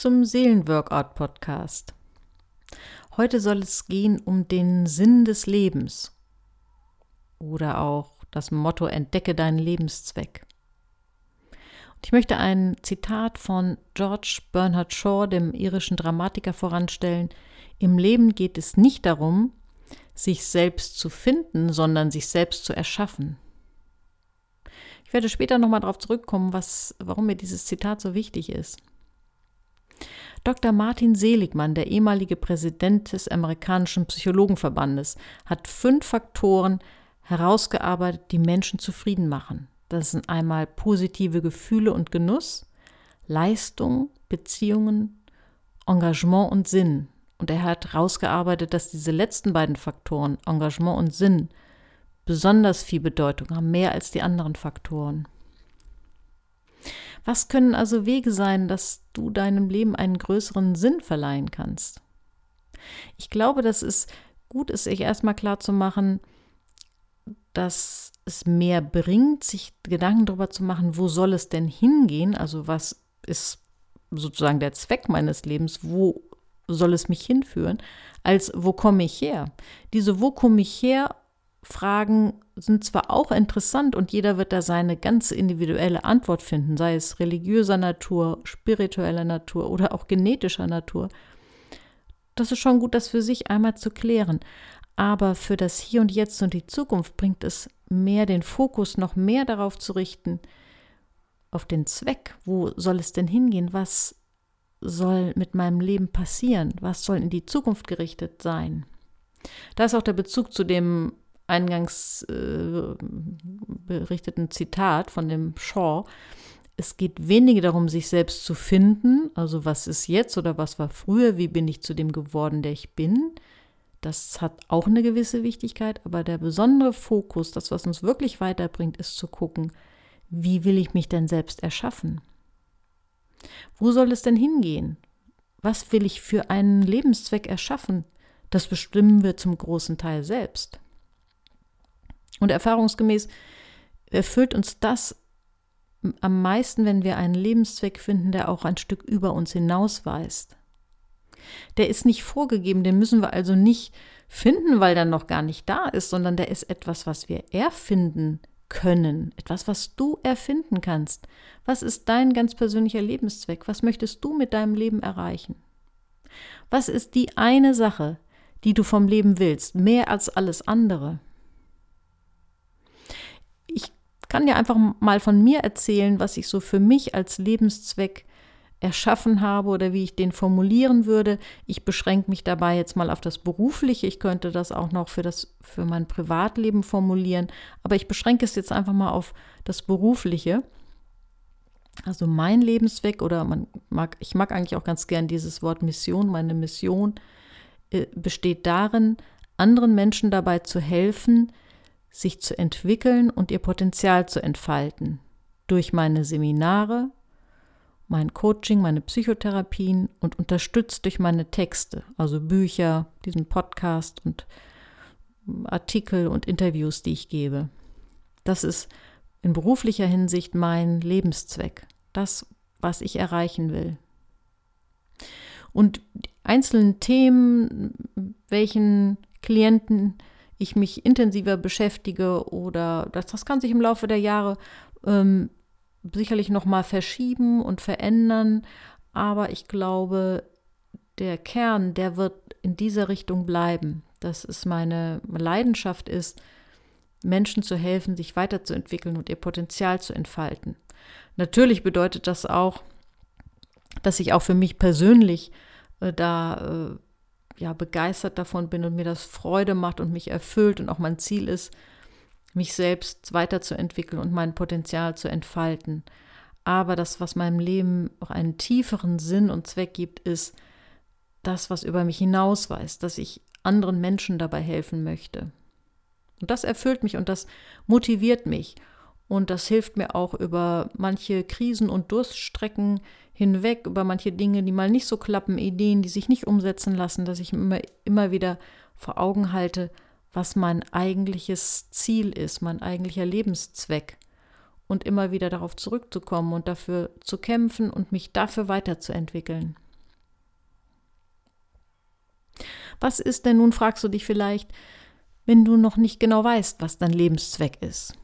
zum Seelenworkout-Podcast. Heute soll es gehen um den Sinn des Lebens oder auch das Motto Entdecke deinen Lebenszweck. Und ich möchte ein Zitat von George Bernard Shaw, dem irischen Dramatiker, voranstellen. Im Leben geht es nicht darum, sich selbst zu finden, sondern sich selbst zu erschaffen. Ich werde später nochmal darauf zurückkommen, was, warum mir dieses Zitat so wichtig ist. Dr. Martin Seligmann, der ehemalige Präsident des amerikanischen Psychologenverbandes, hat fünf Faktoren herausgearbeitet, die Menschen zufrieden machen. Das sind einmal positive Gefühle und Genuss, Leistung, Beziehungen, Engagement und Sinn. Und er hat herausgearbeitet, dass diese letzten beiden Faktoren, Engagement und Sinn, besonders viel Bedeutung haben, mehr als die anderen Faktoren. Was können also Wege sein, dass du deinem Leben einen größeren Sinn verleihen kannst? Ich glaube, dass es gut ist, sich erstmal klar zu machen, dass es mehr bringt, sich Gedanken darüber zu machen, wo soll es denn hingehen? Also was ist sozusagen der Zweck meines Lebens? Wo soll es mich hinführen? Als wo komme ich her? Diese Wo komme ich her Fragen sind zwar auch interessant und jeder wird da seine ganz individuelle Antwort finden, sei es religiöser Natur, spiritueller Natur oder auch genetischer Natur. Das ist schon gut, das für sich einmal zu klären. Aber für das Hier und Jetzt und die Zukunft bringt es mehr den Fokus noch mehr darauf zu richten, auf den Zweck. Wo soll es denn hingehen? Was soll mit meinem Leben passieren? Was soll in die Zukunft gerichtet sein? Da ist auch der Bezug zu dem eingangs äh, berichteten Zitat von dem Shaw, es geht weniger darum, sich selbst zu finden, also was ist jetzt oder was war früher, wie bin ich zu dem geworden, der ich bin. Das hat auch eine gewisse Wichtigkeit, aber der besondere Fokus, das, was uns wirklich weiterbringt, ist zu gucken, wie will ich mich denn selbst erschaffen? Wo soll es denn hingehen? Was will ich für einen Lebenszweck erschaffen? Das bestimmen wir zum großen Teil selbst. Und erfahrungsgemäß erfüllt uns das am meisten, wenn wir einen Lebenszweck finden, der auch ein Stück über uns hinausweist. Der ist nicht vorgegeben, den müssen wir also nicht finden, weil der noch gar nicht da ist, sondern der ist etwas, was wir erfinden können, etwas, was du erfinden kannst. Was ist dein ganz persönlicher Lebenszweck? Was möchtest du mit deinem Leben erreichen? Was ist die eine Sache, die du vom Leben willst, mehr als alles andere? Kann dir einfach mal von mir erzählen, was ich so für mich als Lebenszweck erschaffen habe oder wie ich den formulieren würde. Ich beschränke mich dabei jetzt mal auf das Berufliche. Ich könnte das auch noch für, das, für mein Privatleben formulieren, aber ich beschränke es jetzt einfach mal auf das Berufliche. Also mein Lebenszweck oder man mag, ich mag eigentlich auch ganz gern dieses Wort Mission. Meine Mission äh, besteht darin, anderen Menschen dabei zu helfen, sich zu entwickeln und ihr Potenzial zu entfalten. Durch meine Seminare, mein Coaching, meine Psychotherapien und unterstützt durch meine Texte, also Bücher, diesen Podcast und Artikel und Interviews, die ich gebe. Das ist in beruflicher Hinsicht mein Lebenszweck, das, was ich erreichen will. Und die einzelnen Themen, welchen Klienten ich mich intensiver beschäftige oder das, das kann sich im Laufe der Jahre ähm, sicherlich nochmal verschieben und verändern. Aber ich glaube, der Kern, der wird in dieser Richtung bleiben. Dass es meine Leidenschaft ist, Menschen zu helfen, sich weiterzuentwickeln und ihr Potenzial zu entfalten. Natürlich bedeutet das auch, dass ich auch für mich persönlich äh, da äh, ja, begeistert davon bin und mir das Freude macht und mich erfüllt und auch mein Ziel ist, mich selbst weiterzuentwickeln und mein Potenzial zu entfalten. Aber das, was meinem Leben auch einen tieferen Sinn und Zweck gibt, ist das, was über mich hinausweist, dass ich anderen Menschen dabei helfen möchte. Und das erfüllt mich und das motiviert mich. Und das hilft mir auch über manche Krisen und Durststrecken hinweg, über manche Dinge, die mal nicht so klappen, Ideen, die sich nicht umsetzen lassen, dass ich immer, immer wieder vor Augen halte, was mein eigentliches Ziel ist, mein eigentlicher Lebenszweck. Und immer wieder darauf zurückzukommen und dafür zu kämpfen und mich dafür weiterzuentwickeln. Was ist denn nun, fragst du dich vielleicht, wenn du noch nicht genau weißt, was dein Lebenszweck ist?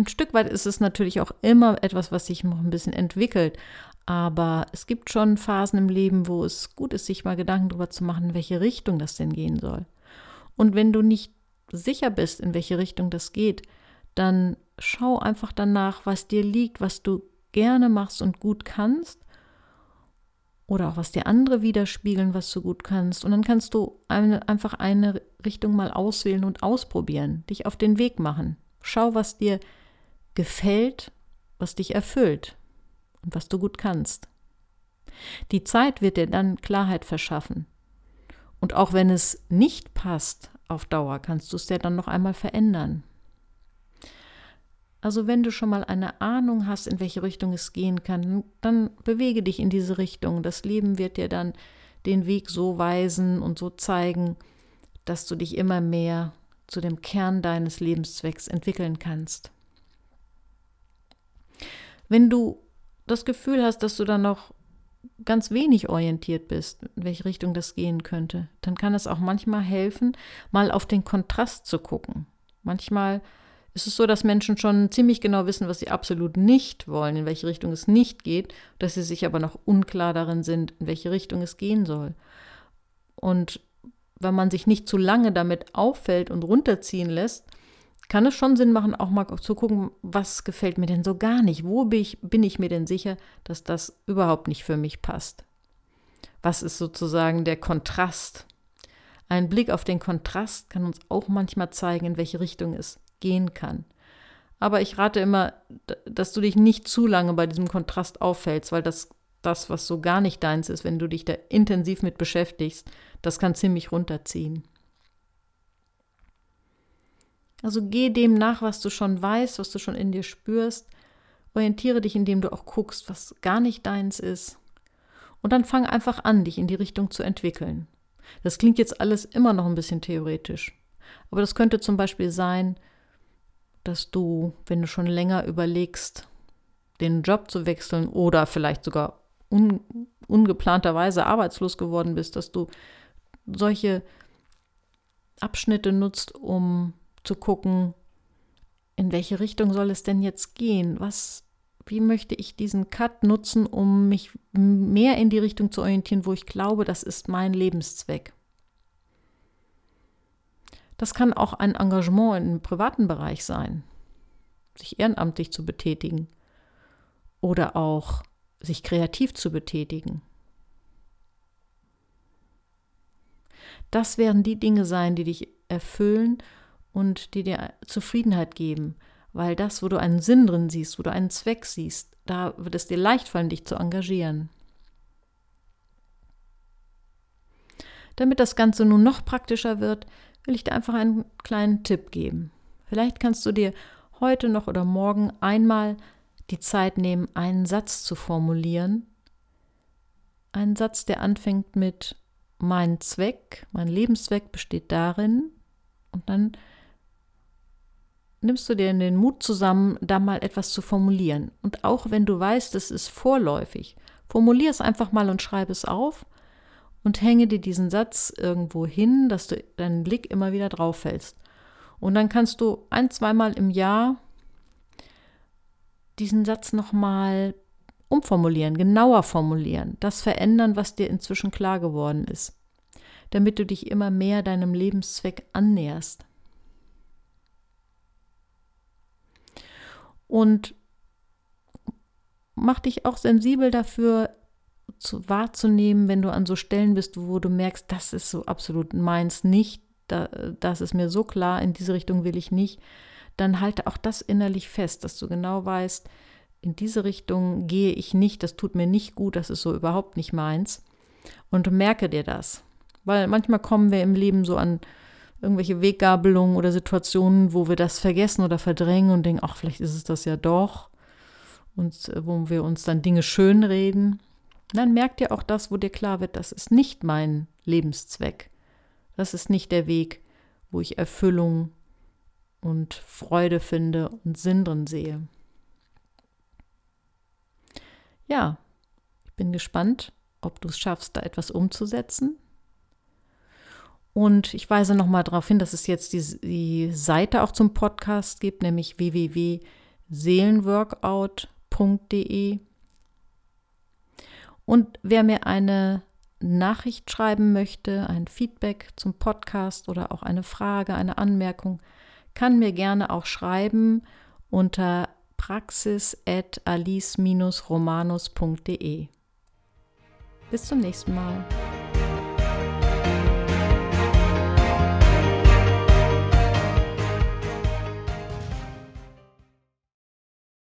Ein Stück weit ist es natürlich auch immer etwas, was sich noch ein bisschen entwickelt. Aber es gibt schon Phasen im Leben, wo es gut ist, sich mal Gedanken darüber zu machen, in welche Richtung das denn gehen soll. Und wenn du nicht sicher bist, in welche Richtung das geht, dann schau einfach danach, was dir liegt, was du gerne machst und gut kannst. Oder auch was dir andere widerspiegeln, was du gut kannst. Und dann kannst du eine, einfach eine Richtung mal auswählen und ausprobieren, dich auf den Weg machen. Schau, was dir gefällt, was dich erfüllt und was du gut kannst. Die Zeit wird dir dann Klarheit verschaffen. Und auch wenn es nicht passt auf Dauer, kannst du es ja dann noch einmal verändern. Also wenn du schon mal eine Ahnung hast, in welche Richtung es gehen kann, dann bewege dich in diese Richtung. Das Leben wird dir dann den Weg so weisen und so zeigen, dass du dich immer mehr zu dem Kern deines Lebenszwecks entwickeln kannst. Wenn du das Gefühl hast, dass du dann noch ganz wenig orientiert bist, in welche Richtung das gehen könnte, dann kann es auch manchmal helfen, mal auf den Kontrast zu gucken. Manchmal ist es so, dass Menschen schon ziemlich genau wissen, was sie absolut nicht wollen, in welche Richtung es nicht geht, dass sie sich aber noch unklar darin sind, in welche Richtung es gehen soll. Und wenn man sich nicht zu lange damit auffällt und runterziehen lässt, kann es schon Sinn machen, auch mal zu gucken, was gefällt mir denn so gar nicht? Wo bin ich, bin ich mir denn sicher, dass das überhaupt nicht für mich passt? Was ist sozusagen der Kontrast? Ein Blick auf den Kontrast kann uns auch manchmal zeigen, in welche Richtung es gehen kann. Aber ich rate immer, dass du dich nicht zu lange bei diesem Kontrast auffällst, weil das, das, was so gar nicht deins ist, wenn du dich da intensiv mit beschäftigst, das kann ziemlich runterziehen. Also geh dem nach, was du schon weißt, was du schon in dir spürst. Orientiere dich, indem du auch guckst, was gar nicht deins ist. Und dann fang einfach an, dich in die Richtung zu entwickeln. Das klingt jetzt alles immer noch ein bisschen theoretisch. Aber das könnte zum Beispiel sein, dass du, wenn du schon länger überlegst, den Job zu wechseln oder vielleicht sogar un, ungeplanterweise arbeitslos geworden bist, dass du solche Abschnitte nutzt, um zu gucken, in welche Richtung soll es denn jetzt gehen? Was, wie möchte ich diesen Cut nutzen, um mich mehr in die Richtung zu orientieren, wo ich glaube, das ist mein Lebenszweck? Das kann auch ein Engagement im privaten Bereich sein, sich ehrenamtlich zu betätigen oder auch sich kreativ zu betätigen. Das werden die Dinge sein, die dich erfüllen und die dir Zufriedenheit geben, weil das, wo du einen Sinn drin siehst, wo du einen Zweck siehst, da wird es dir leicht fallen, dich zu engagieren. Damit das Ganze nun noch praktischer wird, will ich dir einfach einen kleinen Tipp geben. Vielleicht kannst du dir heute noch oder morgen einmal die Zeit nehmen, einen Satz zu formulieren. Einen Satz, der anfängt mit mein Zweck, mein Lebenszweck besteht darin und dann nimmst du dir den Mut zusammen, da mal etwas zu formulieren. Und auch wenn du weißt, es ist vorläufig, formulier es einfach mal und schreib es auf und hänge dir diesen Satz irgendwo hin, dass du deinen Blick immer wieder drauf fällst. Und dann kannst du ein, zweimal im Jahr diesen Satz nochmal umformulieren, genauer formulieren, das verändern, was dir inzwischen klar geworden ist, damit du dich immer mehr deinem Lebenszweck annäherst. Und mach dich auch sensibel dafür, zu, wahrzunehmen, wenn du an so Stellen bist, wo du merkst, das ist so absolut meins nicht, da, das ist mir so klar, in diese Richtung will ich nicht, dann halte auch das innerlich fest, dass du genau weißt, in diese Richtung gehe ich nicht, das tut mir nicht gut, das ist so überhaupt nicht meins. Und merke dir das. Weil manchmal kommen wir im Leben so an irgendwelche Weggabelungen oder Situationen, wo wir das vergessen oder verdrängen und denken, ach, vielleicht ist es das ja doch. Und äh, wo wir uns dann Dinge schönreden. Dann merkt ihr auch das, wo dir klar wird, das ist nicht mein Lebenszweck. Das ist nicht der Weg, wo ich Erfüllung und Freude finde und Sinn drin sehe. Ja, ich bin gespannt, ob du es schaffst, da etwas umzusetzen. Und ich weise nochmal darauf hin, dass es jetzt die, die Seite auch zum Podcast gibt, nämlich www.seelenworkout.de. Und wer mir eine Nachricht schreiben möchte, ein Feedback zum Podcast oder auch eine Frage, eine Anmerkung, kann mir gerne auch schreiben unter praxis.alice-romanus.de. Bis zum nächsten Mal.